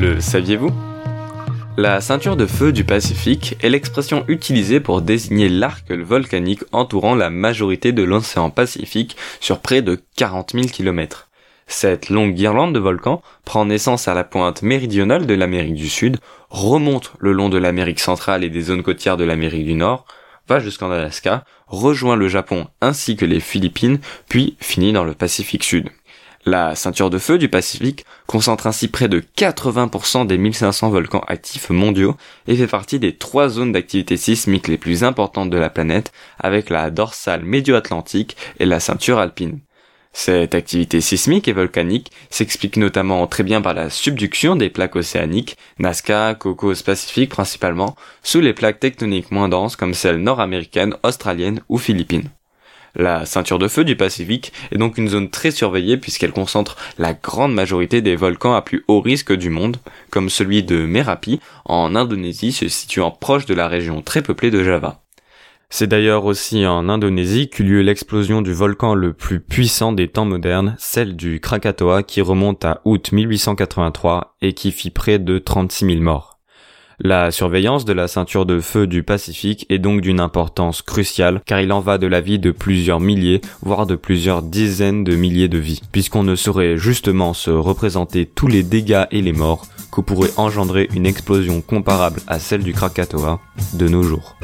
Le saviez-vous? La ceinture de feu du Pacifique est l'expression utilisée pour désigner l'arc volcanique entourant la majorité de l'océan Pacifique sur près de 40 000 km. Cette longue guirlande de volcans prend naissance à la pointe méridionale de l'Amérique du Sud, remonte le long de l'Amérique centrale et des zones côtières de l'Amérique du Nord, va jusqu'en Alaska, rejoint le Japon ainsi que les Philippines, puis finit dans le Pacifique Sud. La ceinture de feu du Pacifique concentre ainsi près de 80% des 1500 volcans actifs mondiaux et fait partie des trois zones d'activité sismique les plus importantes de la planète avec la dorsale médio-atlantique et la ceinture alpine. Cette activité sismique et volcanique s'explique notamment très bien par la subduction des plaques océaniques, Nazca, Cocos Pacifique principalement, sous les plaques tectoniques moins denses comme celles nord-américaines, australiennes ou philippines. La ceinture de feu du Pacifique est donc une zone très surveillée puisqu'elle concentre la grande majorité des volcans à plus haut risque du monde, comme celui de Merapi en Indonésie se situant proche de la région très peuplée de Java. C'est d'ailleurs aussi en Indonésie qu'eut lieu l'explosion du volcan le plus puissant des temps modernes, celle du Krakatoa qui remonte à août 1883 et qui fit près de 36 000 morts. La surveillance de la ceinture de feu du Pacifique est donc d'une importance cruciale car il en va de la vie de plusieurs milliers, voire de plusieurs dizaines de milliers de vies, puisqu'on ne saurait justement se représenter tous les dégâts et les morts que pourrait engendrer une explosion comparable à celle du Krakatoa de nos jours.